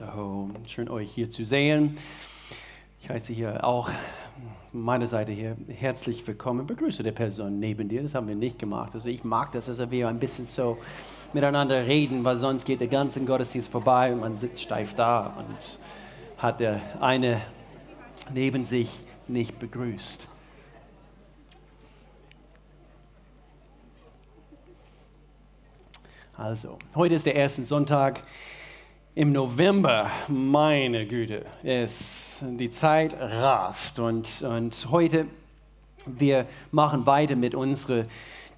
So, schön euch hier zu sehen. Ich heiße hier auch meine Seite hier herzlich willkommen. Begrüße die Person neben dir. Das haben wir nicht gemacht. Also ich mag das, dass wir ein bisschen so miteinander reden, weil sonst geht der ganze Gottesdienst vorbei und man sitzt steif da und hat der eine neben sich nicht begrüßt. Also, heute ist der erste Sonntag im November, meine Güte, es, die Zeit rast und, und heute, wir machen weiter mit unserer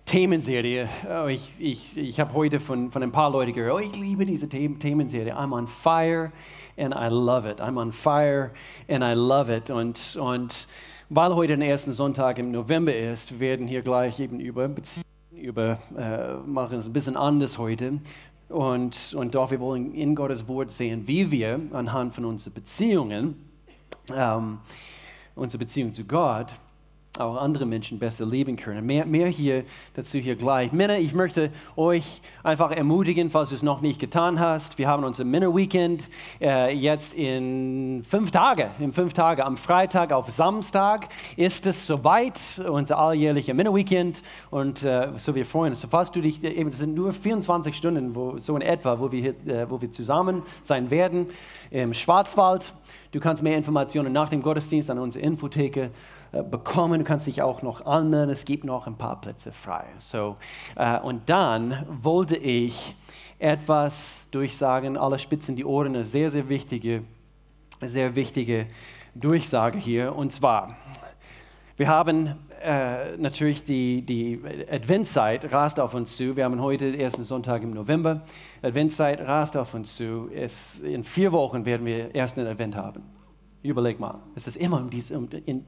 Themenserie. Oh, ich, ich, ich habe heute von, von ein paar Leuten gehört, oh, ich liebe diese Themenserie. I'm on fire and I love it. I'm on fire and I love it. Und, und weil heute der erste Sonntag im November ist, werden hier gleich eben über Beziehungen, über, äh, machen es ein bisschen anders heute, und, und doch, wir wollen in Gottes Wort sehen, wie wir anhand von unseren Beziehungen, ähm, unsere Beziehung zu Gott, auch andere Menschen besser leben können. Mehr, mehr hier dazu hier gleich. Männer, ich möchte euch einfach ermutigen, falls du es noch nicht getan hast. Wir haben unser Männer-Weekend äh, jetzt in fünf Tagen. In fünf Tagen. Am Freitag auf Samstag ist es soweit, unser alljährlicher Männer-Weekend. Und äh, so wir freuen uns. So, falls du dich, eben, es sind nur 24 Stunden, wo, so in etwa, wo wir, äh, wo wir zusammen sein werden im Schwarzwald. Du kannst mehr Informationen nach dem Gottesdienst an unsere Infotheke äh, bekommen. Du kannst dich auch noch anmelden. Es gibt noch ein paar Plätze frei. So, äh, und dann wollte ich etwas durchsagen. Alle spitzen die Ohren. Eine sehr, sehr wichtige, sehr wichtige Durchsage hier. Und zwar, wir haben äh, natürlich die, die Adventszeit rast auf uns zu. Wir haben heute den ersten Sonntag im November. Adventszeit rast auf uns zu. Es, in vier Wochen werden wir ersten Advent haben. Überleg mal, es ist immer um dies, um, in,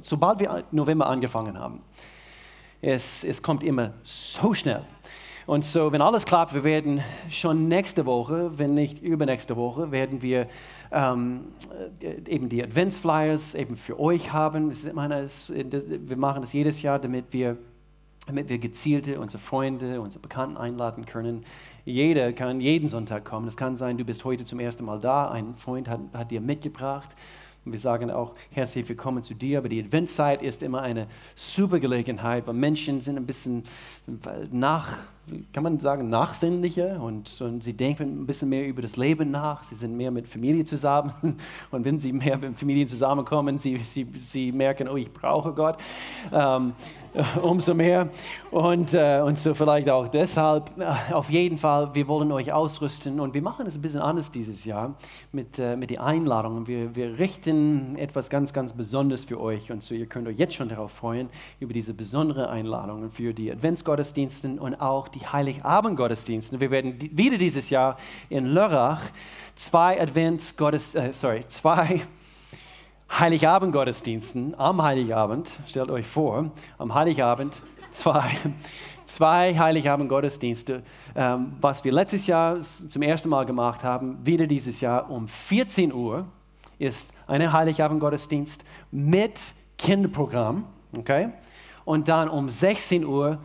sobald wir November angefangen haben, es, es kommt immer so schnell. Und so, wenn alles klappt, wir werden schon nächste Woche, wenn nicht übernächste Woche, werden wir ähm, eben die Adventsflyers eben für euch haben. Meine, wir machen das jedes Jahr, damit wir, damit wir gezielte unsere Freunde, unsere Bekannten einladen können, jeder kann jeden Sonntag kommen. Es kann sein, du bist heute zum ersten Mal da, ein Freund hat, hat dir mitgebracht. Und wir sagen auch herzlich willkommen zu dir. Aber die Adventszeit ist immer eine super Gelegenheit, weil Menschen sind ein bisschen nach, kann man sagen, nachsinnlicher und, und sie denken ein bisschen mehr über das Leben nach. Sie sind mehr mit Familie zusammen. Und wenn sie mehr mit Familie zusammenkommen, sie, sie, sie merken, oh, ich brauche Gott. Ähm, umso mehr. Und, äh, und so vielleicht auch deshalb, äh, auf jeden Fall, wir wollen euch ausrüsten und wir machen es ein bisschen anders dieses Jahr mit, äh, mit den Einladungen. Wir, wir richten etwas ganz, ganz Besonderes für euch und so ihr könnt euch jetzt schon darauf freuen, über diese besondere Einladungen für die Adventsgottesdienste und auch die Heiligabendgottesdienste. Wir werden wieder dieses Jahr in Lörrach zwei Adventsgottesdienste, äh, sorry, zwei Heiligabend-Gottesdiensten am Heiligabend, stellt euch vor, am Heiligabend zwei, zwei Heiligabend-Gottesdienste, ähm, was wir letztes Jahr zum ersten Mal gemacht haben, wieder dieses Jahr um 14 Uhr ist ein Heiligabend-Gottesdienst mit Kinderprogramm, okay? Und dann um 16 Uhr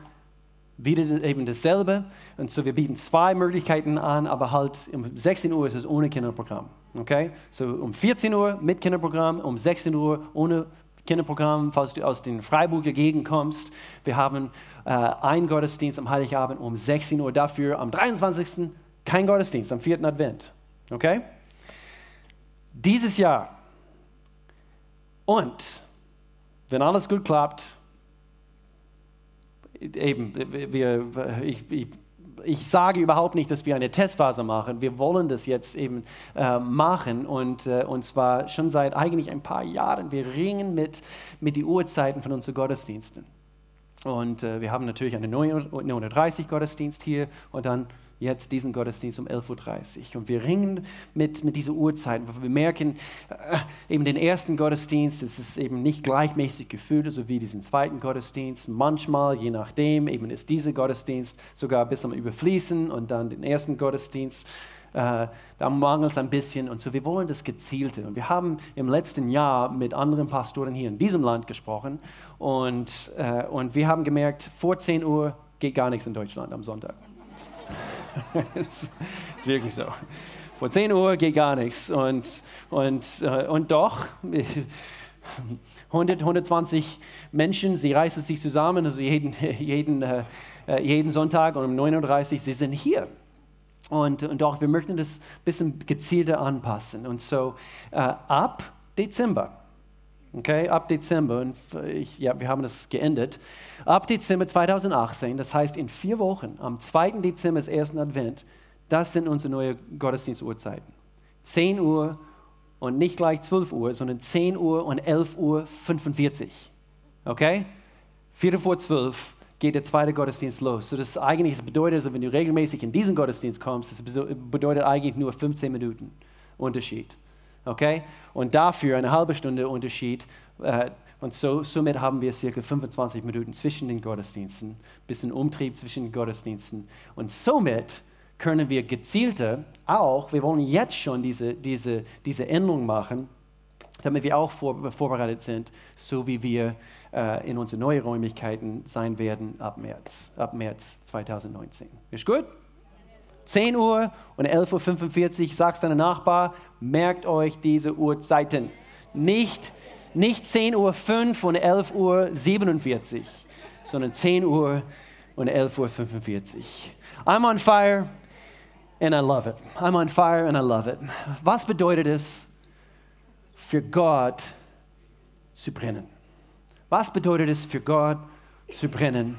wieder eben dasselbe. Und so wir bieten zwei Möglichkeiten an, aber halt um 16 Uhr ist es ohne Kinderprogramm. Okay? So um 14 Uhr mit Kinderprogramm, um 16 Uhr ohne Kinderprogramm, falls du aus den Freiburger Gegend kommst. Wir haben äh, einen Gottesdienst am Heiligabend um 16 Uhr. Dafür am 23. kein Gottesdienst, am 4. Advent. Okay? Dieses Jahr. Und wenn alles gut klappt, eben, wir, ich, ich ich sage überhaupt nicht, dass wir eine Testphase machen. Wir wollen das jetzt eben äh, machen und, äh, und zwar schon seit eigentlich ein paar Jahren. Wir ringen mit, mit den Uhrzeiten von unseren Gottesdiensten. Und äh, wir haben natürlich einen 930 Gottesdienst hier und dann jetzt diesen Gottesdienst um 11.30 Uhr. Und wir ringen mit, mit dieser Uhrzeit. Wir merken, äh, eben den ersten Gottesdienst, es ist eben nicht gleichmäßig gefüllt, so wie diesen zweiten Gottesdienst. Manchmal, je nachdem, eben ist dieser Gottesdienst sogar bis zum Überfließen und dann den ersten Gottesdienst. Äh, da mangelt es ein bisschen und so. Wir wollen das Gezielte. Und wir haben im letzten Jahr mit anderen Pastoren hier in diesem Land gesprochen und, äh, und wir haben gemerkt, vor 10 Uhr geht gar nichts in Deutschland am Sonntag. Es ist wirklich so. Vor 10 Uhr geht gar nichts. Und, und, äh, und doch, 100, 120 Menschen, sie reißen sich zusammen, also jeden, jeden, äh, jeden Sonntag und um 39, sie sind hier. Und, und doch, wir möchten das ein bisschen gezielter anpassen. Und so äh, ab Dezember, okay, ab Dezember, und ich, ja, wir haben das geändert, ab Dezember 2018, das heißt in vier Wochen, am 2. Dezember des ersten Advent, das sind unsere neuen Gottesdienstuhrzeiten. 10 Uhr und nicht gleich 12 Uhr, sondern 10 Uhr und 11 Uhr 45. Okay? Viertel vor 12 geht der zweite Gottesdienst los. So das eigentlich bedeutet, also wenn du regelmäßig in diesen Gottesdienst kommst, das bedeutet eigentlich nur 15 Minuten Unterschied. Okay? Und dafür eine halbe Stunde Unterschied. Äh, und so, somit haben wir circa 25 Minuten zwischen den Gottesdiensten, bisschen Umtrieb zwischen den Gottesdiensten. Und somit können wir gezielter auch, wir wollen jetzt schon diese, diese, diese Änderung machen, damit wir auch vor, vorbereitet sind, so wie wir äh, in unseren neuen Räumlichkeiten sein werden ab März, ab März 2019. Ist gut? 10 Uhr und 11.45 Uhr, sagst deinem Nachbar, merkt euch diese Uhrzeiten. Nicht, nicht 10 Uhr 5 und 11 Uhr 47, sondern 10 Uhr und 11 Uhr 45. I'm on fire and I love it. I'm on fire and I love it. Was bedeutet es, für Gott zu brennen? Was bedeutet es, für Gott zu brennen?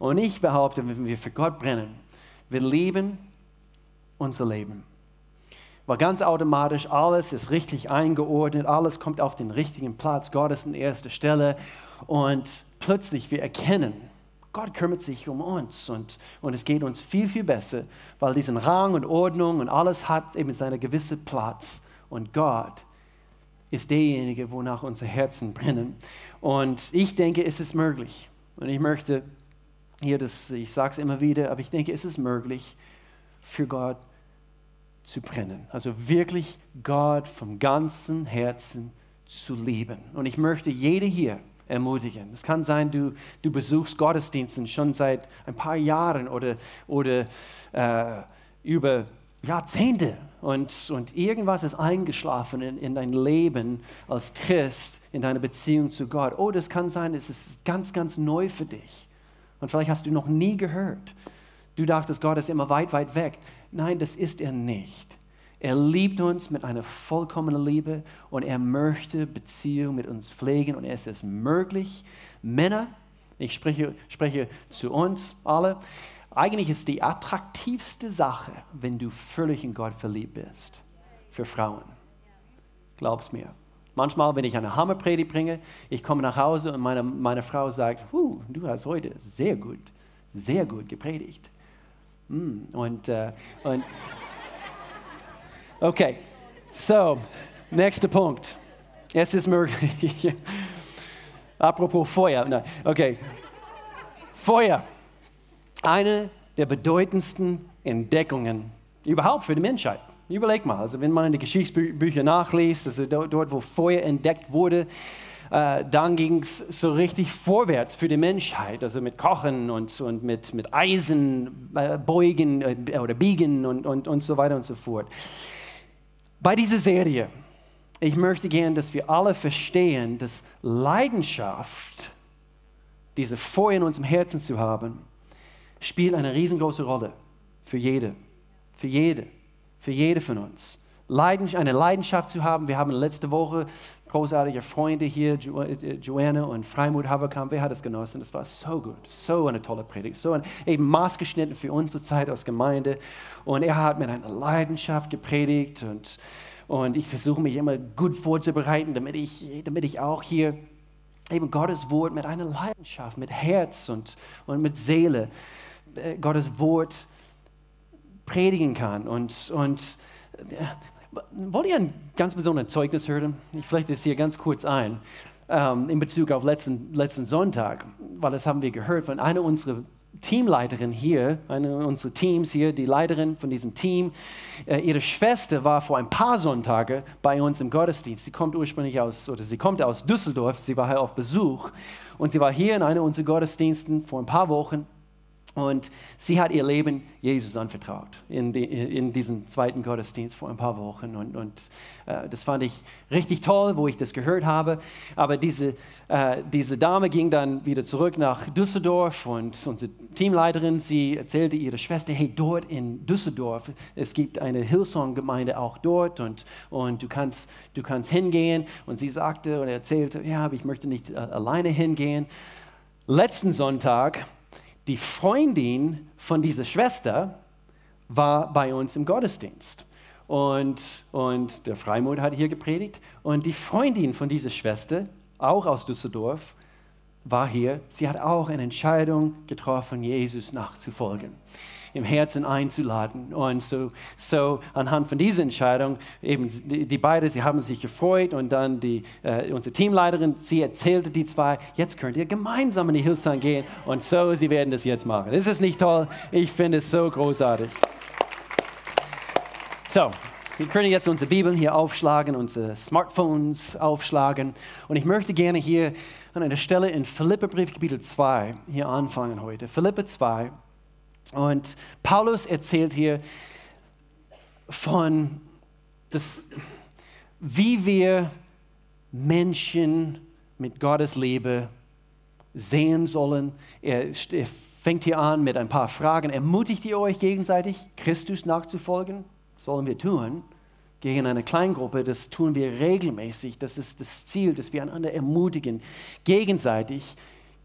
Und ich behaupte, wenn wir für Gott brennen, wir lieben unser Leben. Weil ganz automatisch alles ist richtig eingeordnet, alles kommt auf den richtigen Platz, Gott ist an erster Stelle und plötzlich wir erkennen, Gott kümmert sich um uns und, und es geht uns viel, viel besser, weil diesen Rang und Ordnung und alles hat eben seinen gewissen Platz. Und Gott ist derjenige, wonach unsere Herzen brennen. Und ich denke, es ist möglich. Und ich möchte hier, das, ich sage es immer wieder, aber ich denke, es ist möglich, für Gott zu brennen. Also wirklich Gott vom ganzen Herzen zu lieben. Und ich möchte jede hier, ermutigen. Es kann sein, du, du besuchst Gottesdiensten schon seit ein paar Jahren oder, oder äh, über Jahrzehnte und, und irgendwas ist eingeschlafen in, in dein Leben als Christ, in deiner Beziehung zu Gott. Oh, das kann sein, es ist ganz, ganz neu für dich. Und vielleicht hast du noch nie gehört. Du dachtest, Gott ist immer weit, weit weg. Nein, das ist er nicht. Er liebt uns mit einer vollkommenen Liebe und er möchte Beziehung mit uns pflegen und es ist möglich. Männer, ich spreche, spreche zu uns alle, eigentlich ist die attraktivste Sache, wenn du völlig in Gott verliebt bist, für Frauen. Glaub's mir. Manchmal, wenn ich eine Hammerpredigt bringe, ich komme nach Hause und meine, meine Frau sagt, du hast heute sehr gut, sehr gut gepredigt. Mm, und, äh, und Okay, so, nächster Punkt. Es ist möglich. Apropos Feuer. Nein. Okay, Feuer. Eine der bedeutendsten Entdeckungen überhaupt für die Menschheit. Überleg mal, also wenn man in die Geschichtsbücher nachliest, also dort, wo Feuer entdeckt wurde, äh, dann ging es so richtig vorwärts für die Menschheit, also mit Kochen und, und mit, mit Eisen äh, beugen äh, oder biegen und, und, und so weiter und so fort. Bei dieser Serie, ich möchte gern, dass wir alle verstehen, dass Leidenschaft, diese Feuer in unserem Herzen zu haben, spielt eine riesengroße Rolle für jede, für jede, für jede von uns. eine Leidenschaft zu haben. Wir haben letzte Woche großartige Freunde hier, äh, Joanna und Freimut Haverkamp. Wer hat es genossen? Das war so gut, so eine tolle Predigt, so ein, eben maßgeschnitten für unsere Zeit als Gemeinde. Und er hat mit einer Leidenschaft gepredigt und, und ich versuche mich immer gut vorzubereiten, damit ich, damit ich auch hier eben Gottes Wort mit einer Leidenschaft, mit Herz und, und mit Seele, äh, Gottes Wort predigen kann. Und, und äh, Wollt ihr ein ganz besonderes Zeugnis hören? Ich flechte es hier ganz kurz ein ähm, in Bezug auf letzten, letzten Sonntag, weil das haben wir gehört von einer unserer Teamleiterin hier, eine unserer Teams hier, die Leiterin von diesem Team. Äh, ihre Schwester war vor ein paar Sonntage bei uns im Gottesdienst. Sie kommt ursprünglich aus, oder sie kommt aus Düsseldorf. Sie war hier auf Besuch und sie war hier in einem unserer Gottesdiensten vor ein paar Wochen. Und sie hat ihr Leben Jesus anvertraut in, die, in diesem zweiten Gottesdienst vor ein paar Wochen. Und, und äh, das fand ich richtig toll, wo ich das gehört habe. Aber diese, äh, diese Dame ging dann wieder zurück nach Düsseldorf und unsere Teamleiterin, sie erzählte ihrer Schwester, hey, dort in Düsseldorf, es gibt eine Hillsong-Gemeinde auch dort und, und du, kannst, du kannst hingehen. Und sie sagte und erzählte, ja, aber ich möchte nicht äh, alleine hingehen. Letzten Sonntag die Freundin von dieser Schwester war bei uns im Gottesdienst. Und, und der Freimut hat hier gepredigt. Und die Freundin von dieser Schwester, auch aus Düsseldorf, war hier. Sie hat auch eine Entscheidung getroffen, Jesus nachzufolgen im Herzen einzuladen. Und so, so anhand von dieser Entscheidung, eben die, die beiden, sie haben sich gefreut und dann die, äh, unsere Teamleiterin, sie erzählte die zwei, jetzt könnt ihr gemeinsam in die Hillsong gehen und so, sie werden das jetzt machen. Ist es nicht toll? Ich finde es so großartig. So, wir können jetzt unsere Bibeln hier aufschlagen, unsere Smartphones aufschlagen. Und ich möchte gerne hier an einer Stelle in Philipperbrief Kapitel 2 hier anfangen heute. Philippe 2, und Paulus erzählt hier von, das, wie wir Menschen mit Gottes Liebe sehen sollen. Er, er fängt hier an mit ein paar Fragen. Ermutigt ihr euch gegenseitig, Christus nachzufolgen? Das sollen wir tun. Gegen eine Kleingruppe, das tun wir regelmäßig. Das ist das Ziel, dass wir einander ermutigen, gegenseitig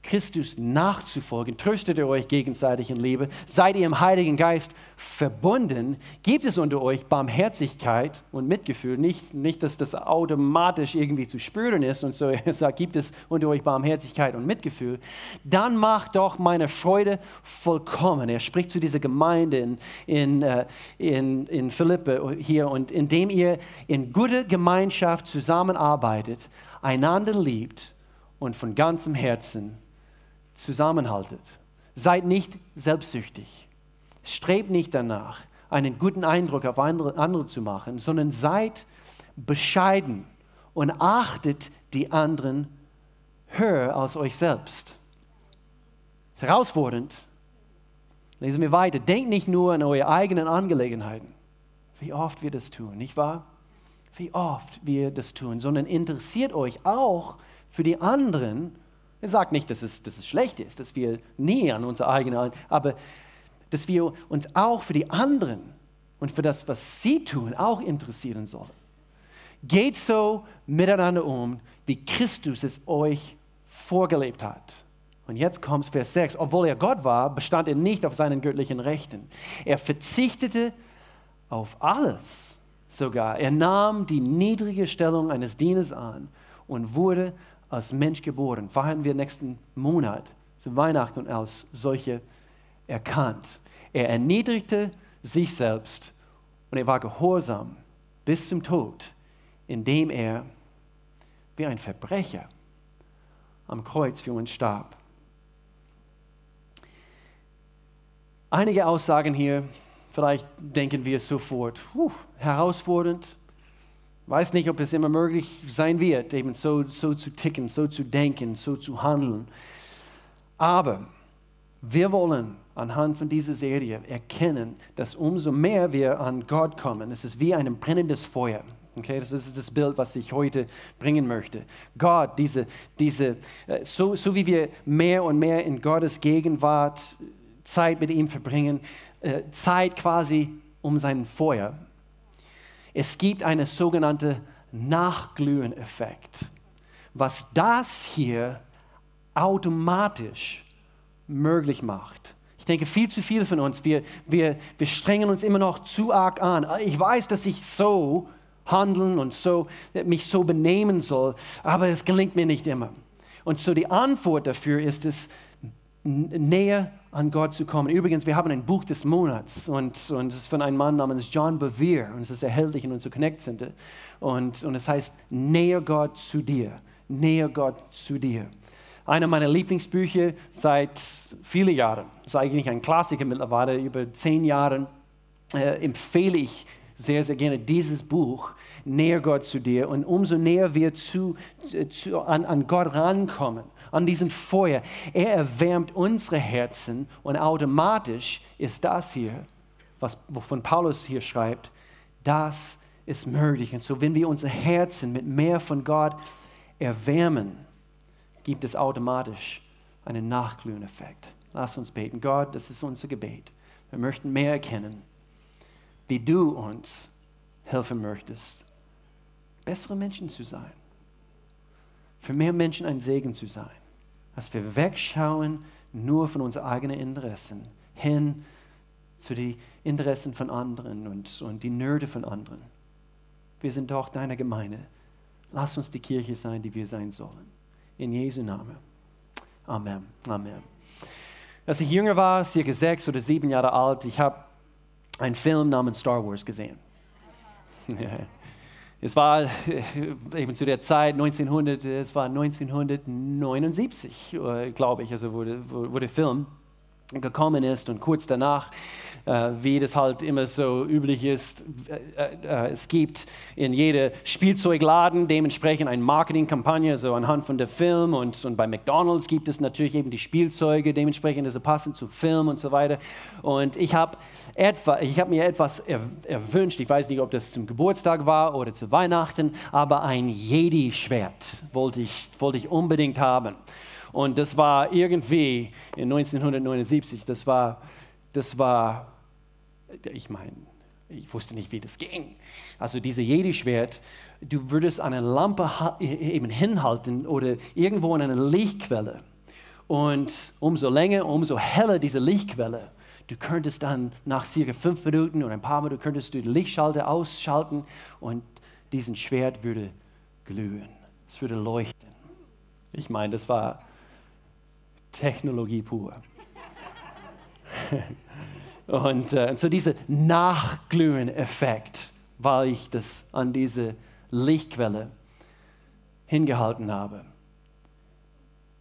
Christus nachzufolgen, tröstet ihr euch gegenseitig in Liebe, seid ihr im Heiligen Geist verbunden, gibt es unter euch Barmherzigkeit und Mitgefühl, nicht, nicht dass das automatisch irgendwie zu spüren ist und so, er sagt, gibt es unter euch Barmherzigkeit und Mitgefühl, dann macht doch meine Freude vollkommen. Er spricht zu dieser Gemeinde in, in, äh, in, in Philippe hier. Und indem ihr in guter Gemeinschaft zusammenarbeitet, einander liebt und von ganzem Herzen zusammenhaltet. Seid nicht selbstsüchtig. Strebt nicht danach, einen guten Eindruck auf andere, zu machen, sondern seid bescheiden und achtet die anderen höher als euch selbst. Das ist herausfordernd. Lesen wir weiter. Denkt nicht nur an eure eigenen Angelegenheiten. Wie oft wir das tun, nicht wahr? Wie oft wir das tun, sondern interessiert euch auch für die anderen er sagt nicht, dass es, dass es schlecht ist, dass wir nie an unsere eigene, aber dass wir uns auch für die anderen und für das, was sie tun, auch interessieren sollen. Geht so miteinander um, wie Christus es euch vorgelebt hat. Und jetzt kommt Vers 6. Obwohl er Gott war, bestand er nicht auf seinen göttlichen Rechten. Er verzichtete auf alles sogar. Er nahm die niedrige Stellung eines Dieners an und wurde als Mensch geboren. Feiern wir nächsten Monat zu Weihnachten und als solche erkannt. Er erniedrigte sich selbst und er war gehorsam bis zum Tod, indem er wie ein Verbrecher am Kreuz für uns starb. Einige Aussagen hier, vielleicht denken wir sofort, herausfordernd, Weiß nicht, ob es immer möglich sein wird, eben so, so zu ticken, so zu denken, so zu handeln. Aber wir wollen anhand von dieser Serie erkennen, dass umso mehr wir an Gott kommen, es ist wie ein brennendes Feuer. Okay, das ist das Bild, was ich heute bringen möchte. Gott, diese, diese, äh, so, so wie wir mehr und mehr in Gottes Gegenwart Zeit mit ihm verbringen, äh, Zeit quasi um sein Feuer, es gibt einen sogenannten Nachglühen-Effekt, was das hier automatisch möglich macht. Ich denke, viel zu viele von uns, wir, wir, wir strengen uns immer noch zu arg an. Ich weiß, dass ich so handeln und so, mich so benehmen soll, aber es gelingt mir nicht immer. Und so die Antwort dafür ist es, näher an Gott zu kommen. Übrigens, wir haben ein Buch des Monats und, und es ist von einem Mann namens John Bevere und es ist erhältlich in unserer Connect Center. Und, und es heißt Näher Gott zu dir. Näher Gott zu dir. Einer meiner Lieblingsbücher seit vielen Jahren, ist eigentlich ein Klassiker mittlerweile, über zehn Jahren, äh, empfehle ich sehr, sehr gerne dieses Buch, Näher Gott zu dir. Und umso näher wir zu, zu, an, an Gott rankommen, an diesen Feuer, er erwärmt unsere Herzen und automatisch ist das hier, was, wovon Paulus hier schreibt, das ist möglich. Und so, wenn wir unser Herzen mit mehr von Gott erwärmen, gibt es automatisch einen Nachglühen-Effekt. Lass uns beten. Gott, das ist unser Gebet. Wir möchten mehr erkennen, wie du uns helfen möchtest, bessere Menschen zu sein, für mehr Menschen ein Segen zu sein, dass wir wegschauen nur von unseren eigenen Interessen hin zu den Interessen von anderen und, und die Nöte von anderen. Wir sind doch deine Gemeinde. Lass uns die Kirche sein, die wir sein sollen. In Jesu Namen. Amen. Amen. Als ich jünger war, circa sechs oder sieben Jahre alt, ich habe einen Film namens Star Wars gesehen. es war eben zu der Zeit 1900, es war 1979, äh, glaube ich, also wo der Film gekommen ist und kurz danach äh, wie das halt immer so üblich ist. Äh, äh, es gibt in jedem Spielzeugladen dementsprechend eine Marketingkampagne, so anhand von der Film. Und, und bei McDonald's gibt es natürlich eben die Spielzeuge, dementsprend also passend zum Film und so weiter. Und ich habe hab mir etwas er, erwünscht, ich weiß nicht, ob das zum Geburtstag war oder zu Weihnachten, aber ein Jedi-Schwert wollte ich, wollte ich unbedingt haben. Und das war irgendwie in 1979, das war, das war ich meine, ich wusste nicht, wie das ging. Also diese Jedi-Schwert, du würdest eine Lampe eben hinhalten oder irgendwo an eine Lichtquelle. Und umso länger, umso heller diese Lichtquelle, du könntest dann nach circa fünf Minuten oder ein paar Minuten, könntest du die Lichtschalter ausschalten und diesen Schwert würde glühen. Es würde leuchten. Ich meine, das war Technologie pur. Und äh, so dieser Nachglühen-Effekt, weil ich das an diese Lichtquelle hingehalten habe.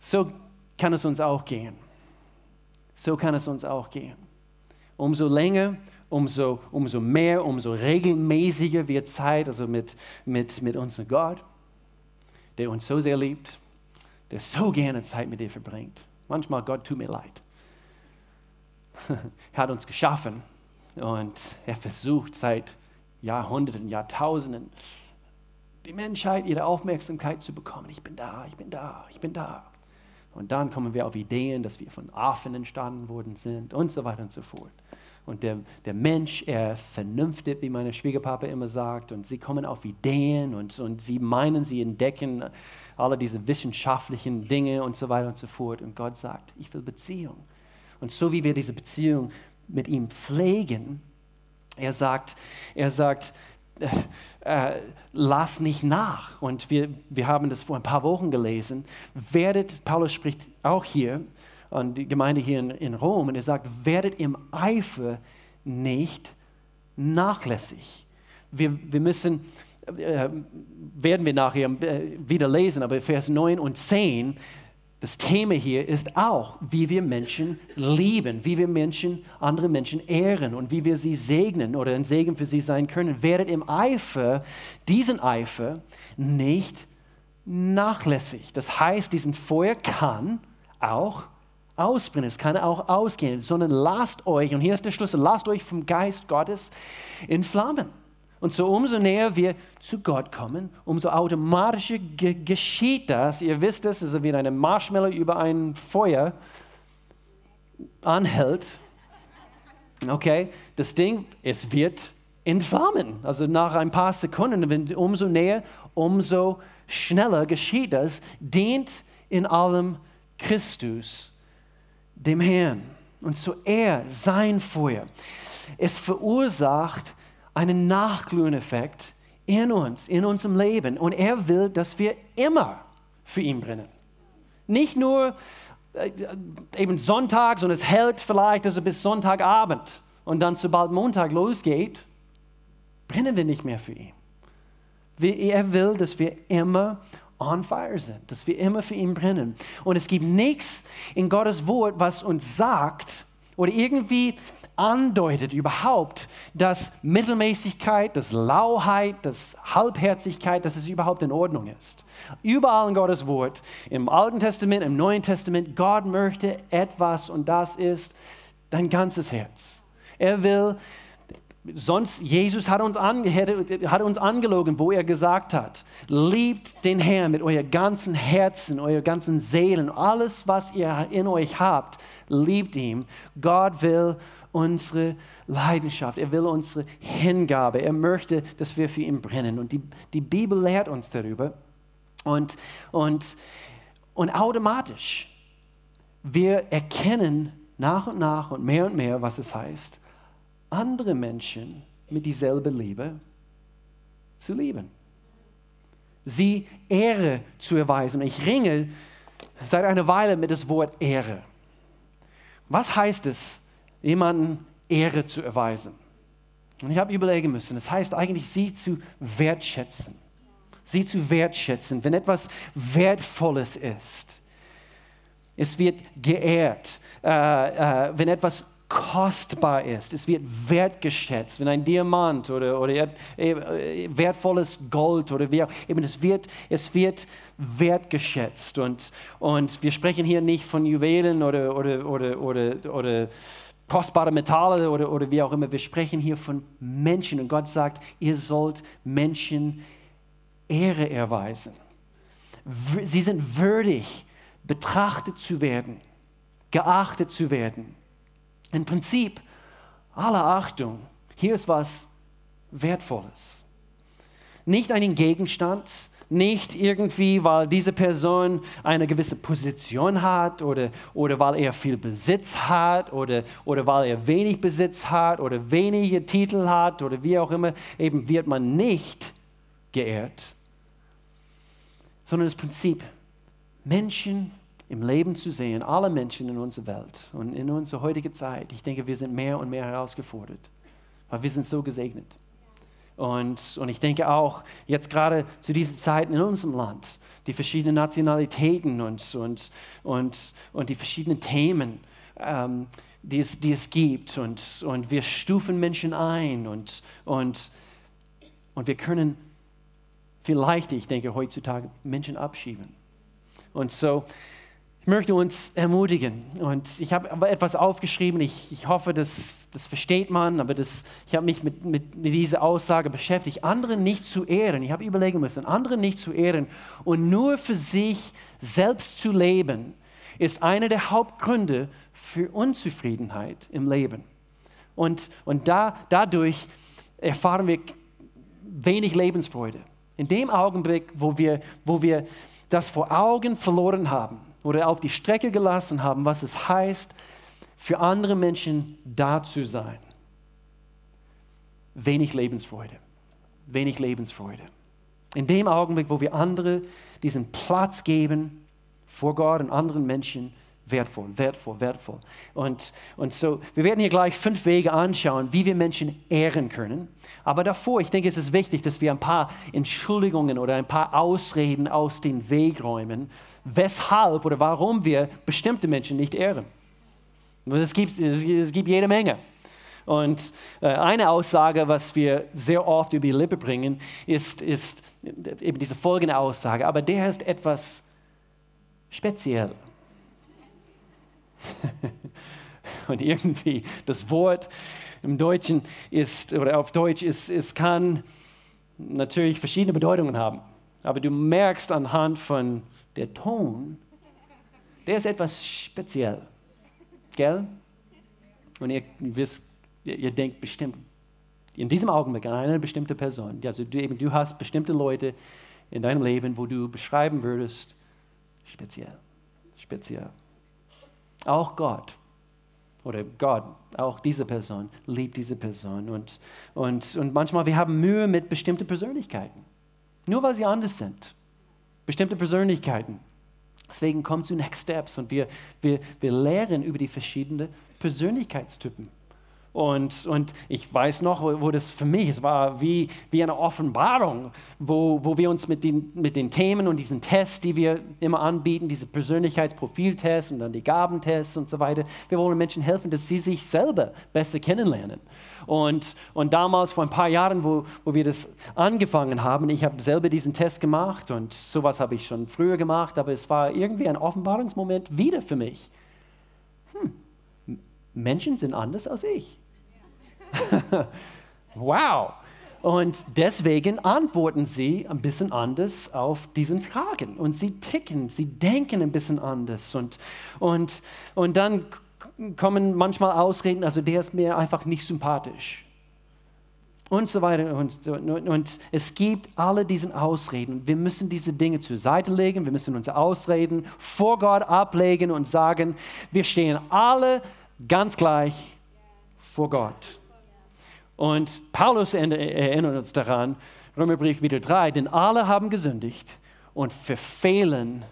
So kann es uns auch gehen. So kann es uns auch gehen. Umso länger, umso, umso mehr, umso regelmäßiger wird Zeit, also mit, mit, mit unserem Gott, der uns so sehr liebt, der so gerne Zeit mit dir verbringt. Manchmal, Gott, tut mir leid. er hat uns geschaffen und er versucht seit Jahrhunderten, Jahrtausenden, die Menschheit ihre Aufmerksamkeit zu bekommen. Ich bin da, ich bin da, ich bin da. Und dann kommen wir auf Ideen, dass wir von Affen entstanden worden sind und so weiter und so fort. Und der, der Mensch, er vernünftet, wie meine Schwiegerpapa immer sagt, und sie kommen auf Ideen und, und sie meinen, sie entdecken alle diese wissenschaftlichen Dinge und so weiter und so fort. Und Gott sagt, ich will Beziehung. Und so wie wir diese Beziehung mit ihm pflegen, er sagt, er sagt, äh, äh, lass nicht nach. Und wir, wir haben das vor ein paar Wochen gelesen. Werdet, Paulus spricht auch hier an die Gemeinde hier in, in Rom, und er sagt, werdet im Eifer nicht nachlässig. Wir, wir müssen, äh, werden wir nachher äh, wieder lesen, aber Vers 9 und 10 das Thema hier ist auch, wie wir Menschen lieben, wie wir Menschen, andere Menschen ehren und wie wir sie segnen oder ein Segen für sie sein können. Werdet im Eifer, diesen Eifer, nicht nachlässig. Das heißt, diesen Feuer kann auch ausbrennen, es kann auch ausgehen, sondern lasst euch, und hier ist der Schlüssel, lasst euch vom Geist Gottes entflammen. Und so umso näher wir zu Gott kommen, umso automatischer ge geschieht das. Ihr wisst es, es ist wie ein Marshmallow über ein Feuer anhält. Okay, das Ding, es wird entflammen. Also nach ein paar Sekunden, umso näher, umso schneller geschieht das, dient in allem Christus, dem Herrn. Und so er, sein Feuer, es verursacht einen Nachglühen-Effekt in uns, in unserem Leben. Und er will, dass wir immer für ihn brennen. Nicht nur äh, eben Sonntag, sondern es hält vielleicht also bis Sonntagabend. Und dann, sobald Montag losgeht, brennen wir nicht mehr für ihn. Er will, dass wir immer on fire sind, dass wir immer für ihn brennen. Und es gibt nichts in Gottes Wort, was uns sagt, oder irgendwie andeutet überhaupt, dass Mittelmäßigkeit, dass Lauheit, dass Halbherzigkeit, dass es überhaupt in Ordnung ist. Überall in Gottes Wort, im Alten Testament, im Neuen Testament, Gott möchte etwas und das ist dein ganzes Herz. Er will, sonst Jesus hat uns, an, hat uns angelogen, wo er gesagt hat, liebt den Herrn mit euer ganzen Herzen, euer ganzen Seelen, alles, was ihr in euch habt, liebt ihn. Gott will unsere Leidenschaft, er will unsere Hingabe, er möchte, dass wir für ihn brennen. Und die, die Bibel lehrt uns darüber. Und, und, und automatisch, wir erkennen nach und nach und mehr und mehr, was es heißt, andere Menschen mit dieselben Liebe zu lieben. Sie Ehre zu erweisen. Ich ringe seit einer Weile mit dem Wort Ehre. Was heißt es, jemanden Ehre zu erweisen? Und ich habe überlegen müssen, das heißt eigentlich, sie zu wertschätzen. Sie zu wertschätzen, wenn etwas Wertvolles ist. Es wird geehrt, äh, äh, wenn etwas kostbar ist, es wird wertgeschätzt, wenn ein Diamant oder, oder äh, wertvolles Gold oder wie auch, eben es wird, es wird wertgeschätzt. Und, und wir sprechen hier nicht von Juwelen oder, oder, oder, oder, oder kostbare Metalle oder, oder wie auch immer, wir sprechen hier von Menschen. Und Gott sagt, ihr sollt Menschen Ehre erweisen. Sie sind würdig, betrachtet zu werden, geachtet zu werden. Im Prinzip, aller Achtung, hier ist was Wertvolles. Nicht einen Gegenstand, nicht irgendwie, weil diese Person eine gewisse Position hat oder, oder weil er viel Besitz hat oder, oder weil er wenig Besitz hat oder wenige Titel hat oder wie auch immer, eben wird man nicht geehrt, sondern das Prinzip, Menschen im Leben zu sehen, alle Menschen in unserer Welt und in unserer heutigen Zeit, ich denke, wir sind mehr und mehr herausgefordert, weil wir sind so gesegnet. Und, und ich denke auch jetzt gerade zu diesen Zeiten in unserem Land, die verschiedenen Nationalitäten und, und, und, und die verschiedenen Themen, ähm, die, es, die es gibt. Und, und wir stufen Menschen ein und, und, und wir können vielleicht, ich denke, heutzutage Menschen abschieben. Und so, ich möchte uns ermutigen und ich habe etwas aufgeschrieben. Ich, ich hoffe, das, das versteht man, aber das, ich habe mich mit, mit, mit dieser Aussage beschäftigt. Andere nicht zu ehren. Ich habe überlegen müssen, andere nicht zu ehren und nur für sich selbst zu leben, ist einer der Hauptgründe für Unzufriedenheit im Leben. Und, und da, dadurch erfahren wir wenig Lebensfreude. In dem Augenblick, wo wir, wo wir das vor Augen verloren haben, oder auf die Strecke gelassen haben, was es heißt, für andere Menschen da zu sein. Wenig Lebensfreude. Wenig Lebensfreude. In dem Augenblick, wo wir andere diesen Platz geben vor Gott und anderen Menschen, wertvoll, wertvoll, wertvoll. Und, und so, wir werden hier gleich fünf Wege anschauen, wie wir Menschen ehren können. Aber davor, ich denke, es ist wichtig, dass wir ein paar Entschuldigungen oder ein paar Ausreden aus den Weg räumen, weshalb oder warum wir bestimmte Menschen nicht ehren. Es gibt, es gibt jede Menge. Und äh, eine Aussage, was wir sehr oft über die Lippe bringen, ist, ist eben diese folgende Aussage. Aber der ist etwas speziell. Und irgendwie das Wort im Deutschen ist, oder auf Deutsch ist, es kann natürlich verschiedene Bedeutungen haben. Aber du merkst anhand von der Ton, der ist etwas speziell. Gell? Und ihr wisst, ihr, ihr denkt bestimmt, in diesem Augenblick an eine bestimmte Person. Also du, eben, du hast bestimmte Leute in deinem Leben, wo du beschreiben würdest, speziell, speziell. Auch Gott oder Gott, auch diese Person, liebt diese Person. Und, und, und manchmal wir haben Mühe mit bestimmten Persönlichkeiten, nur weil sie anders sind. Bestimmte Persönlichkeiten. Deswegen kommt zu Next Steps und wir, wir, wir lehren über die verschiedenen Persönlichkeitstypen Und, und ich weiß noch, wo, das für mich, es war wie, wie eine Offenbarung, wo, wo wir uns mit den, mit den Themen und diesen Tests, die wir immer anbieten, diese Persönlichkeitsprofiltests und dann die Gabentests und so weiter, wir wollen Menschen helfen, dass sie sich selber besser kennenlernen. Und, und damals, vor ein paar Jahren, wo, wo wir das angefangen haben, ich habe selber diesen Test gemacht und sowas habe ich schon früher gemacht, aber es war irgendwie ein Offenbarungsmoment wieder für mich. Hm, Menschen sind anders als ich. wow. Und deswegen antworten sie ein bisschen anders auf diesen Fragen. Und sie ticken, sie denken ein bisschen anders. Und, und, und dann kommen manchmal Ausreden, also der ist mir einfach nicht sympathisch. Und so weiter. Und, und, und es gibt alle diese Ausreden. Wir müssen diese Dinge zur Seite legen. Wir müssen unsere Ausreden vor Gott ablegen und sagen, wir stehen alle ganz gleich vor Gott. Und Paulus erinnert uns daran, Römerbrief wieder 3, denn alle haben gesündigt und verfehlen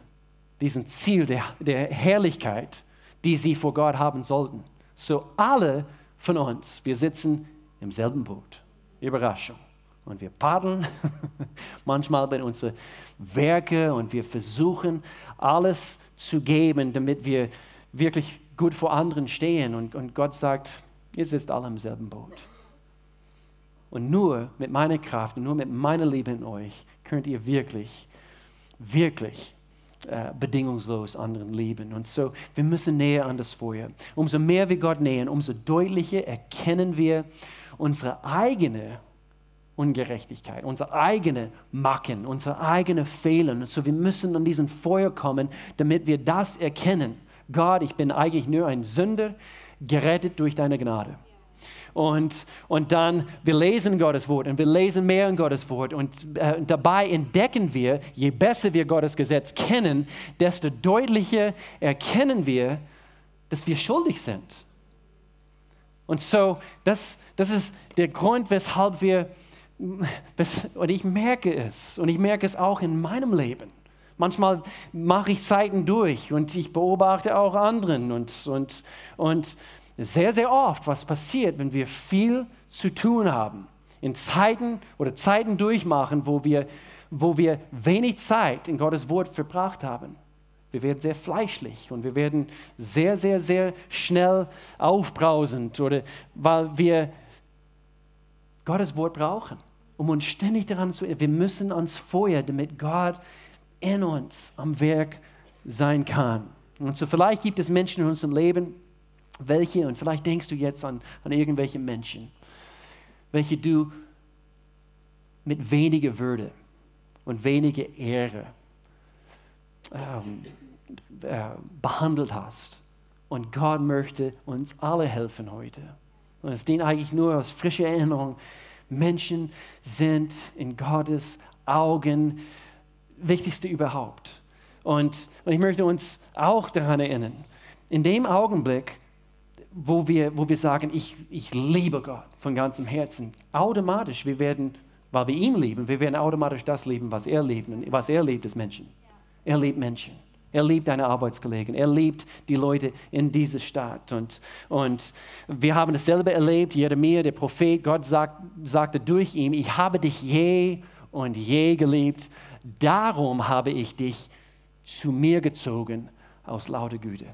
diesen Ziel der, der Herrlichkeit, die sie vor Gott haben sollten. So alle von uns, wir sitzen im selben Boot. Überraschung. Und wir paddeln manchmal bei unseren Werken und wir versuchen alles zu geben, damit wir wirklich gut vor anderen stehen. Und, und Gott sagt, ihr sitzt alle im selben Boot. Und nur mit meiner Kraft und nur mit meiner Liebe in euch könnt ihr wirklich, wirklich äh, bedingungslos anderen lieben. Und so, wir müssen näher an das Feuer. Umso mehr wir Gott nähern, umso deutlicher erkennen wir unsere eigene Ungerechtigkeit, unsere eigene Macken, unsere eigene Fehler. Und so, wir müssen an diesen Feuer kommen, damit wir das erkennen. Gott, ich bin eigentlich nur ein Sünder, gerettet durch deine Gnade. Und, und dann, wir lesen Gottes Wort und wir lesen mehr in Gottes Wort. Und äh, dabei entdecken wir, je besser wir Gottes Gesetz kennen, desto deutlicher erkennen wir, dass wir schuldig sind. Und so, das, das ist der Grund, weshalb wir, und ich merke es, und ich merke es auch in meinem Leben. Manchmal mache ich Zeiten durch und ich beobachte auch anderen und, und, und sehr, sehr oft, was passiert, wenn wir viel zu tun haben, in Zeiten oder Zeiten durchmachen, wo wir, wo wir wenig Zeit in Gottes Wort verbracht haben. Wir werden sehr fleischlich und wir werden sehr, sehr, sehr schnell aufbrausend, oder weil wir Gottes Wort brauchen, um uns ständig daran zu erinnern. Wir müssen ans Feuer, damit Gott in uns am Werk sein kann. Und so vielleicht gibt es Menschen in unserem Leben, welche, und vielleicht denkst du jetzt an, an irgendwelche Menschen, welche du mit weniger Würde und weniger Ehre ähm, äh, behandelt hast. Und Gott möchte uns alle helfen heute. Und es dient eigentlich nur aus frischer Erinnerung. Menschen sind in Gottes Augen wichtigste überhaupt. Und, und ich möchte uns auch daran erinnern, in dem Augenblick, wo wir, wo wir sagen, ich, ich liebe Gott von ganzem Herzen, automatisch, wir werden, weil wir ihn lieben, wir werden automatisch das lieben, was er liebt. Und was er liebt, ist Menschen. Er liebt Menschen. Er liebt deine Arbeitskollegen. Er liebt die Leute in dieser Stadt. Und, und wir haben dasselbe erlebt. Jeremia, der Prophet, Gott sagt, sagte durch ihn, ich habe dich je und je geliebt. Darum habe ich dich zu mir gezogen aus lauter Güte.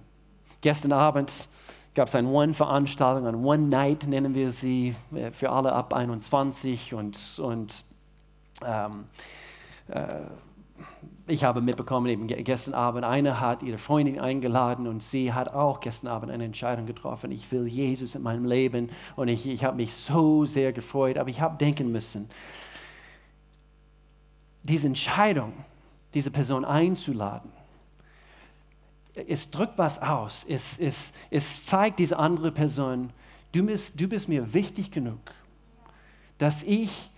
Gestern Abend gab es eine One-Veranstaltung, eine One-Night nennen wir sie, äh, für alle ab 21 und, und ähm, äh, ich habe mitbekommen, eben gestern Abend, eine hat ihre Freundin eingeladen und sie hat auch gestern Abend eine Entscheidung getroffen. Ich will Jesus in meinem Leben und ich, ich habe mich so sehr gefreut, aber ich habe denken müssen, diese Entscheidung, diese Person einzuladen, es drückt was aus. Es, es, es zeigt diese andere Person, du bist, du bist mir wichtig genug, dass ich,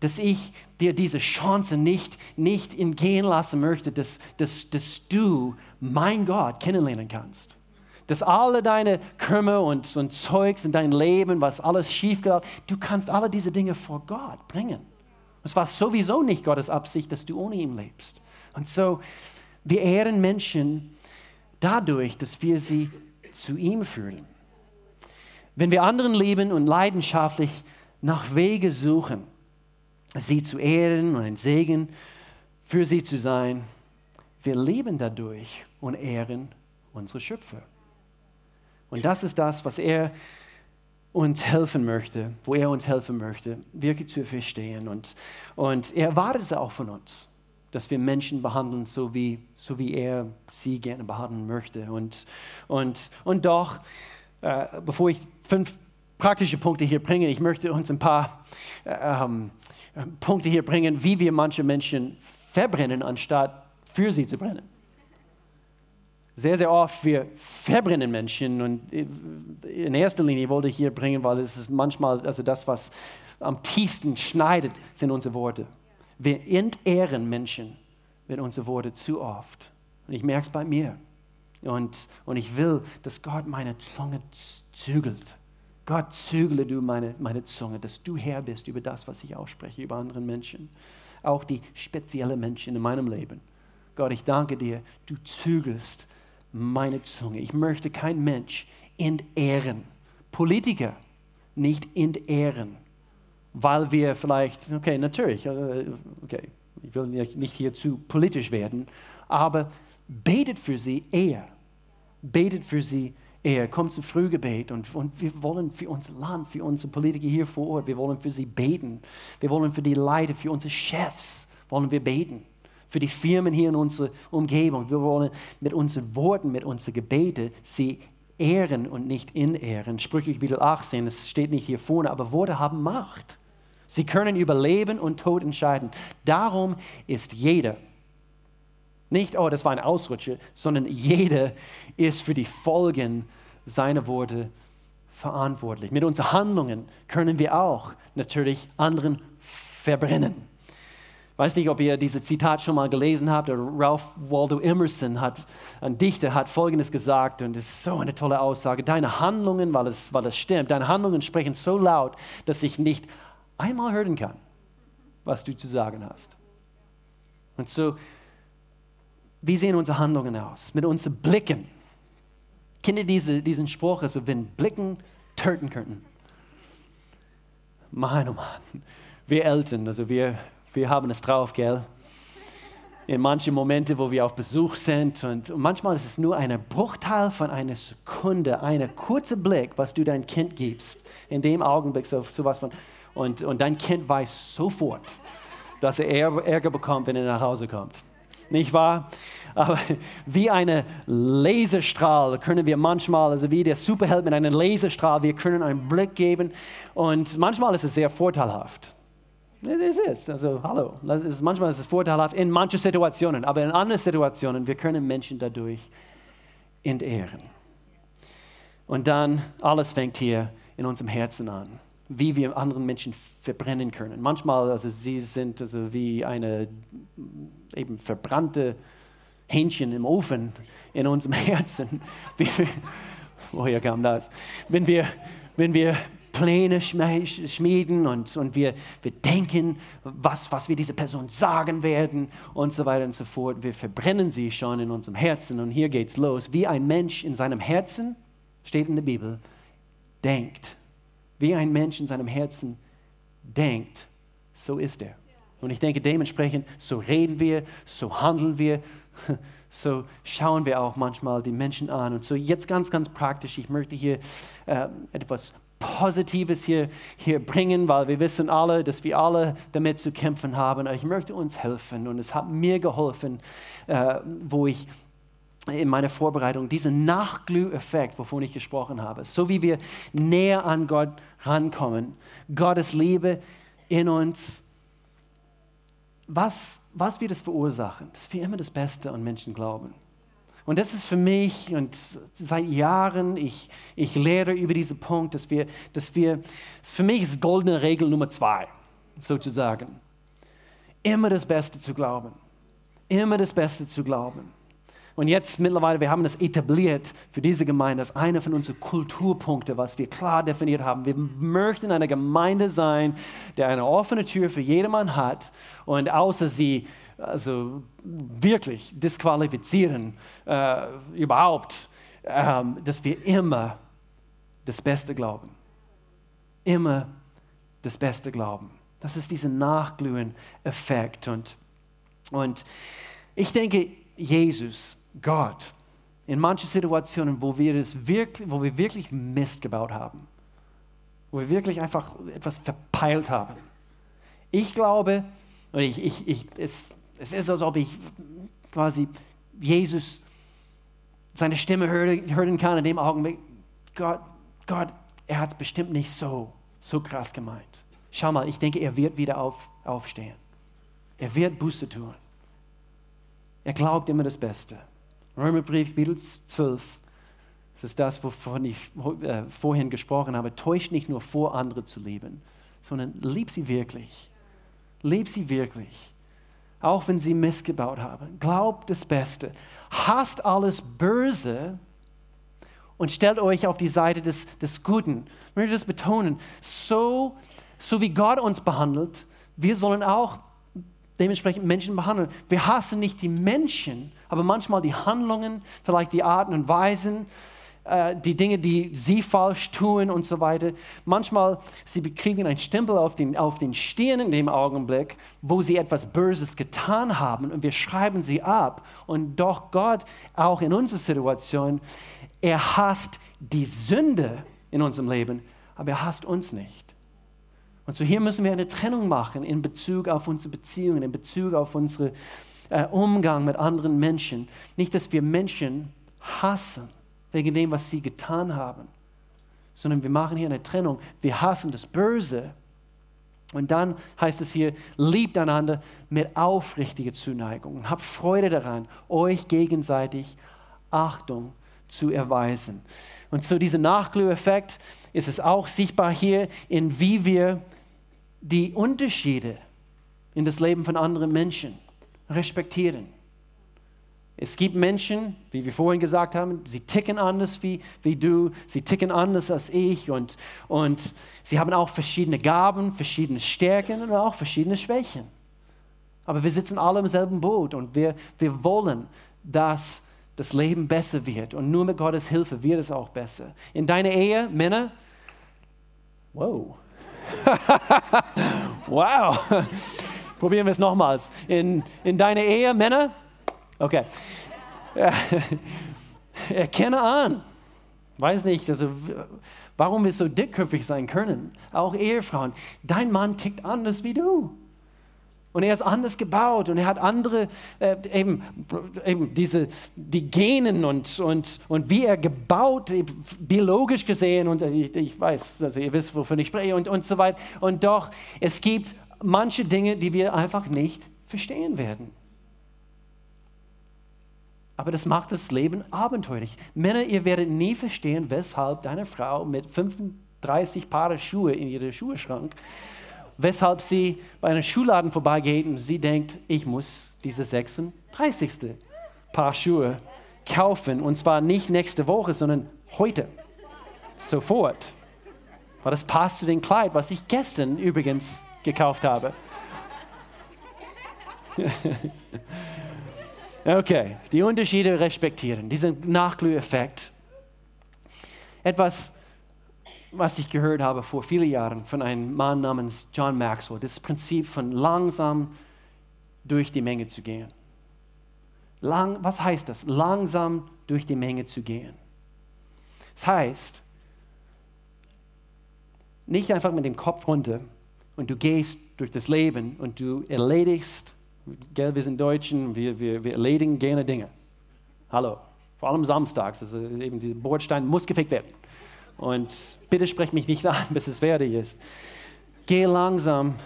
dass ich dir diese Chance nicht, nicht entgehen lassen möchte, dass, dass, dass du mein Gott kennenlernen kannst. Dass alle deine Kümmer und, und Zeugs in dein Leben, was alles schiefgelaufen du kannst alle diese Dinge vor Gott bringen. Es war sowieso nicht Gottes Absicht, dass du ohne ihn lebst. Und so, wir ehren Menschen, dadurch, dass wir sie zu ihm führen. Wenn wir anderen lieben und leidenschaftlich nach Wege suchen, sie zu ehren und ein Segen für sie zu sein, wir leben dadurch und ehren unsere Schöpfer. Und das ist das, was er uns helfen möchte, wo er uns helfen möchte, wirklich zu verstehen. Und, und er erwartet es auch von uns, dass wir Menschen behandeln, so wie, so wie er sie gerne behandeln möchte. Und, und, und doch, äh, bevor ich fünf praktische Punkte hier bringe, ich möchte uns ein paar äh, ähm, Punkte hier bringen, wie wir manche Menschen verbrennen, anstatt für sie zu brennen. Sehr, sehr oft, wir verbrennen Menschen und in erster Linie wollte ich hier bringen, weil es ist manchmal, also das, was am tiefsten schneidet, sind unsere Worte. Wir entehren Menschen mit unseren Worten zu oft. Und ich merke es bei mir. Und, und ich will, dass Gott meine Zunge zügelt. Gott, zügle du meine, meine Zunge, dass du Herr bist über das, was ich ausspreche, über andere Menschen. Auch die speziellen Menschen in meinem Leben. Gott, ich danke dir, du zügelst meine Zunge. Ich möchte kein Mensch entehren. Politiker nicht entehren, weil wir vielleicht, okay, natürlich, äh, okay, ich will nicht hier zu politisch werden, aber betet für sie eher. Betet für sie eher. Kommt zum Frühgebet und, und wir wollen für unser Land, für unsere Politiker hier vor Ort, wir wollen für sie beten. Wir wollen für die Leiter, für unsere Chefs, wollen wir beten für die Firmen hier in unserer Umgebung. Wir wollen mit unseren Worten, mit unseren Gebeten sie ehren und nicht inehren. Sprüche Kapitel 18, es steht nicht hier vorne, aber Worte haben Macht. Sie können über Leben und Tod entscheiden. Darum ist jeder, nicht, oh, das war ein Ausrutscher, sondern jeder ist für die Folgen seiner Worte verantwortlich. Mit unseren Handlungen können wir auch natürlich anderen verbrennen. Weiß nicht, ob ihr dieses Zitat schon mal gelesen habt. Ralph Waldo Emerson, hat, ein Dichter, hat Folgendes gesagt und es ist so eine tolle Aussage. Deine Handlungen, weil es, weil es stimmt, deine Handlungen sprechen so laut, dass ich nicht einmal hören kann, was du zu sagen hast. Und so, wie sehen unsere Handlungen aus? Mit unseren Blicken. Ihr diese, diesen Spruch, also wenn Blicken töten könnten? Mein, oh Mann. Wir Eltern, also wir, wir haben es drauf, gell? In manchen Momenten, wo wir auf Besuch sind und, manchmal ist es nur ein Bruchteil von einer Sekunde, ein kurzer Blick, was du dein Kind gibst. In dem Augenblick so, so was von und, und dein Kind weiß sofort, dass er Ärger bekommt, wenn er nach Hause kommt. Nicht wahr? Aber wie eine Laserstrahl können wir manchmal, also wie der Superheld mit einem Laserstrahl, wir können einen Blick geben und manchmal ist es sehr vorteilhaft. Es ist, also hallo, ist, manchmal ist es vorteilhaft in manchen Situationen, aber in anderen Situationen, wir können Menschen dadurch entehren. Und dann, alles fängt hier in unserem Herzen an, wie wir anderen Menschen verbrennen können. Manchmal, also sie sind also wie eine eben verbrannte Hähnchen im Ofen in unserem Herzen. woher kam das? Wenn wir, wenn wir Pläne schmieden und, und wir, wir denken, was, was wir dieser Person sagen werden und so weiter und so fort. Wir verbrennen sie schon in unserem Herzen und hier geht's los. Wie ein Mensch in seinem Herzen, steht in der Bibel, denkt. Wie ein Mensch in seinem Herzen denkt, so ist er. Und ich denke dementsprechend, so reden wir, so handeln wir, so schauen wir auch manchmal die Menschen an. Und so jetzt ganz, ganz praktisch, ich möchte hier äh, etwas Positives hier, hier bringen, weil wir wissen alle, dass wir alle damit zu kämpfen haben. Ich möchte uns helfen und es hat mir geholfen, äh, wo ich in meiner Vorbereitung diesen Nachglüheffekt, wovon ich gesprochen habe, so wie wir näher an Gott rankommen, Gottes Liebe in uns, was, was wird es verursachen? Dass wir immer das Beste an Menschen glauben. Und das ist für mich, und seit Jahren, ich, ich lehre über diesen Punkt, dass wir, dass wir, für mich ist goldene Regel Nummer zwei, sozusagen. Immer das Beste zu glauben. Immer das Beste zu glauben. Und jetzt mittlerweile, wir haben das etabliert für diese Gemeinde als einer von unseren Kulturpunkten, was wir klar definiert haben. Wir möchten eine Gemeinde sein, der eine offene Tür für jedermann hat und außer sie also wirklich disqualifizieren, äh, überhaupt, ähm, dass wir immer das Beste glauben. Immer das Beste glauben. Das ist dieser Nachglühen-Effekt. Und, und ich denke, Jesus, Gott, in manchen Situationen, wo wir, das wirklich, wo wir wirklich Mist gebaut haben, wo wir wirklich einfach etwas verpeilt haben. Ich glaube, ich, ich, ich, es, es ist, als ob ich quasi Jesus seine Stimme hören kann in dem Augenblick. Gott, Gott, er hat es bestimmt nicht so, so krass gemeint. Schau mal, ich denke, er wird wieder auf, aufstehen. Er wird Buße tun. Er glaubt immer das Beste. Römerbrief, Kapitel 12. Das ist das, wovon ich äh, vorhin gesprochen habe. Täuscht nicht nur vor, andere zu lieben, sondern lieb sie wirklich. Lieb sie wirklich. Auch wenn sie missgebaut haben. Glaubt das Beste. Hasst alles Böse und stellt euch auf die Seite des, des Guten. Ich möchte das betonen. So, so wie Gott uns behandelt, wir sollen auch dementsprechend Menschen behandeln. Wir hassen nicht die Menschen, aber manchmal die Handlungen, vielleicht die Arten und Weisen, äh, die Dinge, die sie falsch tun und so weiter. Manchmal sie kriegen einen Stempel auf den, auf den Stirn in dem Augenblick, wo sie etwas Böses getan haben und wir schreiben sie ab. Und doch Gott, auch in unserer Situation, er hasst die Sünde in unserem Leben, aber er hasst uns nicht. Und so hier müssen wir eine Trennung machen in Bezug auf unsere Beziehungen, in Bezug auf unseren äh, Umgang mit anderen Menschen. Nicht, dass wir Menschen hassen wegen dem, was sie getan haben, sondern wir machen hier eine Trennung. Wir hassen das Böse. Und dann heißt es hier, liebt einander mit aufrichtiger Zuneigung und habt Freude daran, euch gegenseitig Achtung zu erweisen. Und so dieser Nachglüheffekt ist es auch sichtbar hier, in wie wir die Unterschiede in das Leben von anderen Menschen respektieren. Es gibt Menschen, wie wir vorhin gesagt haben, sie ticken anders wie, wie du, sie ticken anders als ich und, und sie haben auch verschiedene Gaben, verschiedene Stärken und auch verschiedene Schwächen. Aber wir sitzen alle im selben Boot und wir, wir wollen, dass das Leben besser wird und nur mit Gottes Hilfe wird es auch besser. In deiner Ehe, Männer, wow, wow. Probieren wir es nochmals. In, in deiner Ehe, Männer? Okay. Erkenne an. Weiß nicht, also, warum wir so dickköpfig sein können. Auch Ehefrauen. Dein Mann tickt anders wie du. Und er ist anders gebaut und er hat andere, äh, eben, eben diese, die Genen und, und, und wie er gebaut, biologisch gesehen, und ich, ich weiß, also ihr wisst, wovon ich spreche und, und so weiter. Und doch, es gibt manche Dinge, die wir einfach nicht verstehen werden. Aber das macht das Leben abenteuerlich. Männer, ihr werdet nie verstehen, weshalb deine Frau mit 35 Paare Schuhe in ihrem Schuhschrank weshalb sie bei einem Schuhladen vorbeigeht und sie denkt, ich muss diese 36. Paar Schuhe kaufen. Und zwar nicht nächste Woche, sondern heute. Sofort. Weil das passt zu dem Kleid, was ich gestern übrigens gekauft habe. okay, die Unterschiede respektieren, diesen Nachglüheffekt. Etwas was ich gehört habe vor vielen Jahren von einem Mann namens John Maxwell, das Prinzip von langsam durch die Menge zu gehen. Lang, was heißt das? Langsam durch die Menge zu gehen. Das heißt, nicht einfach mit dem Kopf runter und du gehst durch das Leben und du erledigst, gell, wir sind Deutschen, wir, wir, wir erledigen gerne Dinge. Hallo, vor allem samstags, also eben dieser Bordstein muss gefickt werden. Und bitte sprech mich nicht an, bis es fertig ist. Geh langsam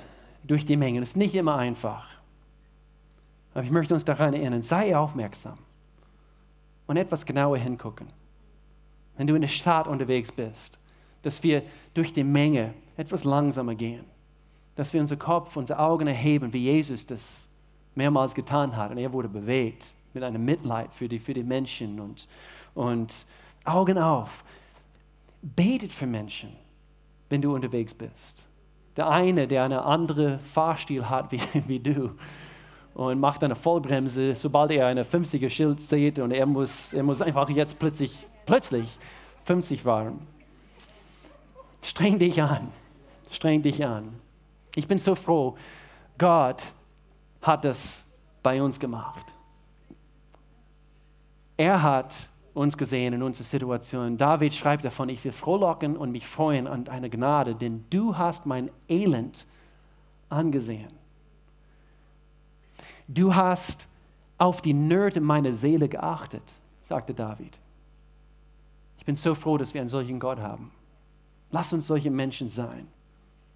durch die Menge. Das ist nicht immer einfach. Aber ich möchte uns daran erinnern, sei aufmerksam und etwas genauer hingucken. Wenn du in der Stadt unterwegs bist, dass wir durch die Menge etwas langsamer gehen. Dass wir unser Kopf, unsere Augen erheben, wie Jesus das mehrmals getan hat. Und er wurde bewegt mit einem Mitleid für die, für die Menschen und, und Augen auf. Betet für Menschen, wenn du unterwegs bist. Der eine, der eine andere Fahrstil hat wie, wie du und macht eine Vollbremse, sobald er eine 50er Schild sieht und er muss, er muss einfach jetzt plötzlich, plötzlich 50 fahren. streng dich an, streng dich an. Ich bin so froh, Gott hat das bei uns gemacht. Er hat uns gesehen in unserer Situation. David schreibt davon, ich will frohlocken und mich freuen an deiner Gnade, denn du hast mein Elend angesehen. Du hast auf die Nöte meiner Seele geachtet, sagte David. Ich bin so froh, dass wir einen solchen Gott haben. Lass uns solche Menschen sein,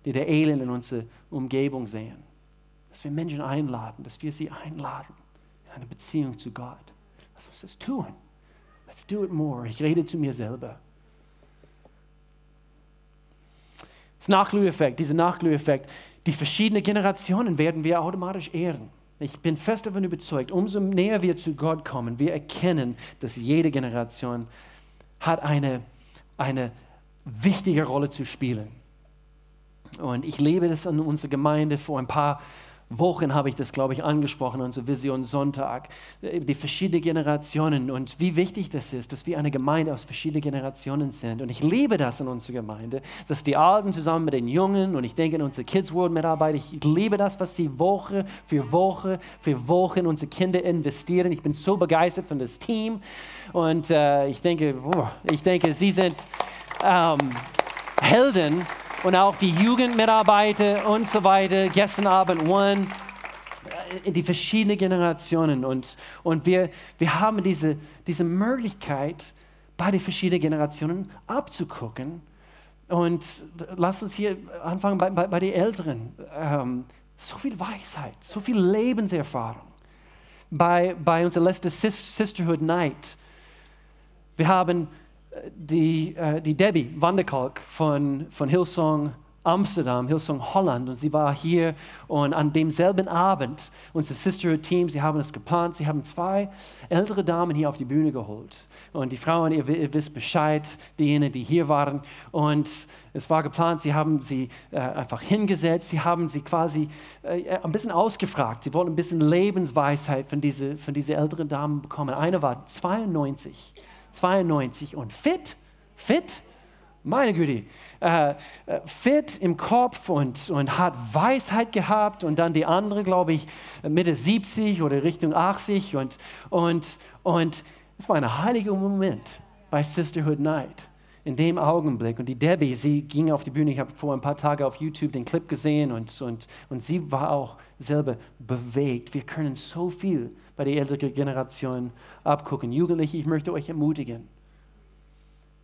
die der Elend in unserer Umgebung sehen. Dass wir Menschen einladen, dass wir sie einladen in eine Beziehung zu Gott. Lass uns das tun. Let's do it more. Ich rede zu mir selber. Das Nachglüheffekt, dieser Nachglüheffekt, die verschiedenen Generationen werden wir automatisch ehren. Ich bin fest davon überzeugt, umso näher wir zu Gott kommen, wir erkennen, dass jede Generation hat eine, eine wichtige Rolle zu spielen. Und ich lebe das in unserer Gemeinde vor ein paar Jahren Wochen habe ich das, glaube ich, angesprochen, unsere Vision Sonntag, die verschiedenen Generationen und wie wichtig das ist, dass wir eine Gemeinde aus verschiedenen Generationen sind. Und ich liebe das in unserer Gemeinde, dass die Alten zusammen mit den Jungen und ich denke in unsere Kids World Mitarbeiter, ich liebe das, was sie Woche für Woche für Woche in unsere Kinder investieren. Ich bin so begeistert von das Team und äh, ich denke, oh, ich denke, sie sind ähm, Helden und auch die Jugendmitarbeiter und so weiter. Gestern Abend One, äh, die verschiedenen Generationen. Und, und wir, wir haben diese, diese Möglichkeit, bei den verschiedenen Generationen abzugucken. Und lass uns hier anfangen bei, bei, bei den Älteren. Ähm, so viel Weisheit, so viel Lebenserfahrung. Bei, bei unserer letzten Sisterhood Night. Wir haben die, äh, die Debbie Vanderkalk von, von Hillsong Amsterdam, Hillsong Holland. Und sie war hier und an demselben Abend, unser Sisterhood-Team, sie haben es geplant, sie haben zwei ältere Damen hier auf die Bühne geholt. Und die Frauen, ihr, ihr wisst Bescheid, diejenigen, die hier waren. Und es war geplant, sie haben sie äh, einfach hingesetzt, sie haben sie quasi äh, ein bisschen ausgefragt, sie wollten ein bisschen Lebensweisheit von diesen von diese älteren Damen bekommen. Eine war 92 92 und fit, fit, meine Güte, äh, äh, fit im Kopf und, und hat Weisheit gehabt und dann die andere, glaube ich, Mitte 70 oder Richtung 80 und, und, und es war ein heiliger Moment bei Sisterhood Night in dem Augenblick. Und die Debbie, sie ging auf die Bühne, ich habe vor ein paar Tagen auf YouTube den Clip gesehen und, und, und sie war auch selber bewegt. Wir können so viel bei der älteren Generation abgucken. Jugendliche, ich möchte euch ermutigen,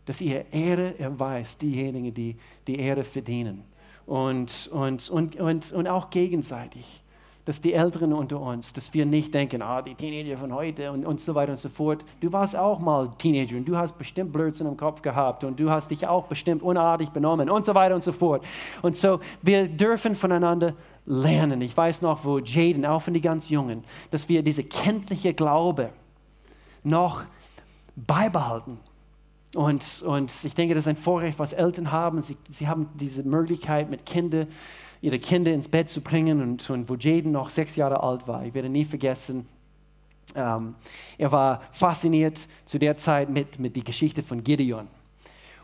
dass ihr Ehre erweist, diejenigen, die die Ehre verdienen. Und, und, und, und, und auch gegenseitig dass die Älteren unter uns, dass wir nicht denken, ah, die Teenager von heute und, und so weiter und so fort. Du warst auch mal Teenager und du hast bestimmt Blödsinn im Kopf gehabt und du hast dich auch bestimmt unartig benommen und so weiter und so fort. Und so, wir dürfen voneinander lernen. Ich weiß noch, wo Jaden, auch von den ganz Jungen, dass wir diese kenntliche Glaube noch beibehalten. Und, und ich denke, das ist ein Vorrecht, was Eltern haben. Sie, sie haben diese Möglichkeit mit Kindern ihre Kinder ins Bett zu bringen und, und wo Jaden noch sechs Jahre alt war. Ich werde nie vergessen, ähm, er war fasziniert zu der Zeit mit, mit der Geschichte von Gideon.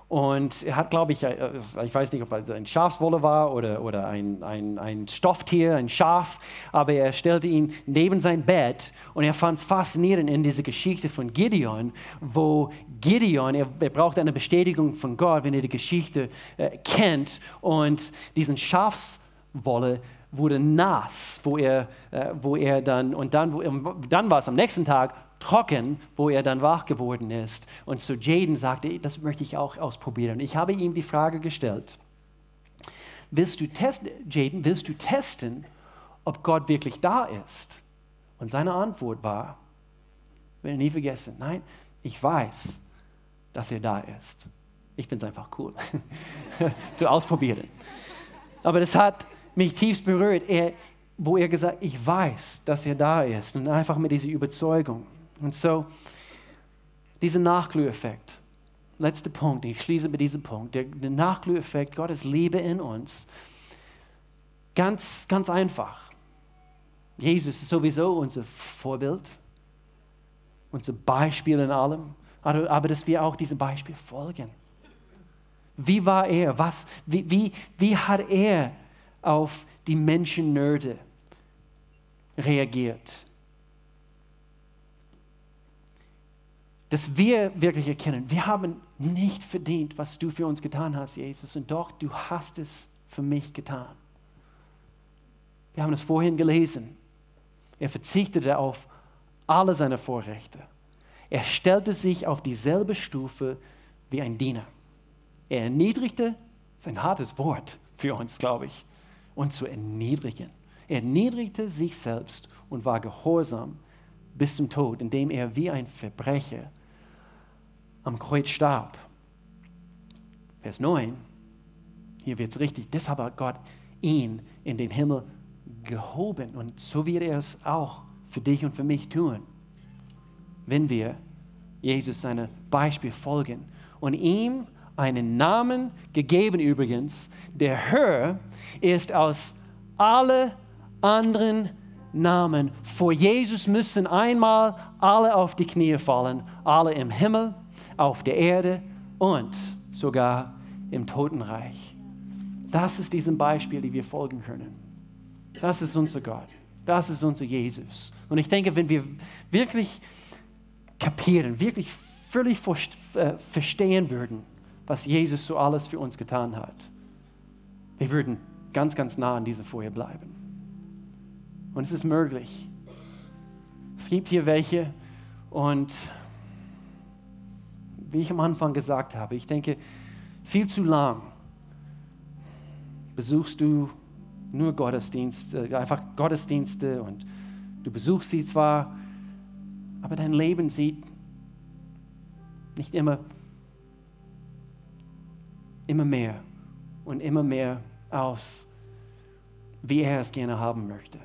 Und er hat, glaube ich, äh, ich weiß nicht, ob es ein Schafswolle war oder, oder ein, ein, ein Stofftier, ein Schaf, aber er stellte ihn neben sein Bett und er fand es faszinierend in dieser Geschichte von Gideon, wo Gideon, er, er braucht eine Bestätigung von Gott, wenn er die Geschichte äh, kennt und diesen Schafs Wolle wurde nass, wo er, äh, wo er dann, und dann, wo, dann war es am nächsten Tag trocken, wo er dann wach geworden ist. Und zu Jaden sagte, das möchte ich auch ausprobieren. Ich habe ihm die Frage gestellt, willst du testen, Jaden, willst du testen, ob Gott wirklich da ist? Und seine Antwort war, werde nie vergessen, nein, ich weiß, dass er da ist. Ich finde es einfach cool, zu ausprobieren. Aber das hat mich tiefst berührt, er, wo er gesagt ich weiß, dass er da ist. Und einfach mit dieser Überzeugung. Und so, dieser Nachglüheffekt. Letzter Punkt, ich schließe mit diesem Punkt. Der, der Nachglüheffekt, Gottes Liebe in uns. Ganz, ganz einfach. Jesus ist sowieso unser Vorbild, unser Beispiel in allem, aber, aber dass wir auch diesem Beispiel folgen. Wie war er? Was, wie, wie, wie hat er auf die Menschennöte reagiert? Dass wir wirklich erkennen, wir haben nicht verdient, was du für uns getan hast, Jesus, und doch, du hast es für mich getan. Wir haben es vorhin gelesen. Er verzichtete auf alle seine Vorrechte. Er stellte sich auf dieselbe Stufe wie ein Diener. Er erniedrigte, sein hartes Wort für uns, glaube ich, und zu erniedrigen. Er erniedrigte sich selbst und war gehorsam bis zum Tod, indem er wie ein Verbrecher am Kreuz starb. Vers 9, hier wird es richtig, deshalb hat Gott ihn in den Himmel gehoben und so wird er es auch für dich und für mich tun, wenn wir Jesus seinem Beispiel folgen und ihm einen Namen gegeben übrigens, der höher ist als alle anderen Namen. Vor Jesus müssen einmal alle auf die Knie fallen, alle im Himmel, auf der Erde und sogar im Totenreich. Das ist diesem Beispiel, die wir folgen können. Das ist unser Gott. Das ist unser Jesus. Und ich denke, wenn wir wirklich kapieren, wirklich völlig äh, verstehen würden, was Jesus so alles für uns getan hat, wir würden ganz, ganz nah an dieser Folie bleiben. Und es ist möglich. Es gibt hier welche und wie ich am Anfang gesagt habe, ich denke, viel zu lang besuchst du nur Gottesdienste, einfach Gottesdienste und du besuchst sie zwar, aber dein Leben sieht nicht immer, immer mehr und immer mehr aus, wie er es gerne haben möchte.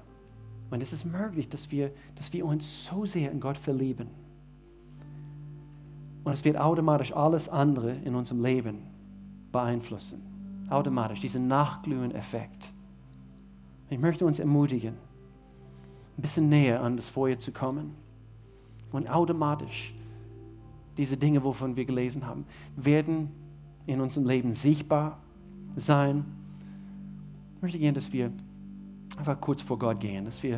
Und es ist möglich, dass wir, dass wir uns so sehr in Gott verlieben. Und es wird automatisch alles andere in unserem Leben beeinflussen. Automatisch, diesen Nachglühen-Effekt. Ich möchte uns ermutigen, ein bisschen näher an das Feuer zu kommen. Und automatisch diese Dinge, wovon wir gelesen haben, werden in unserem Leben sichtbar sein. Ich möchte gerne, dass wir einfach kurz vor Gott gehen, dass wir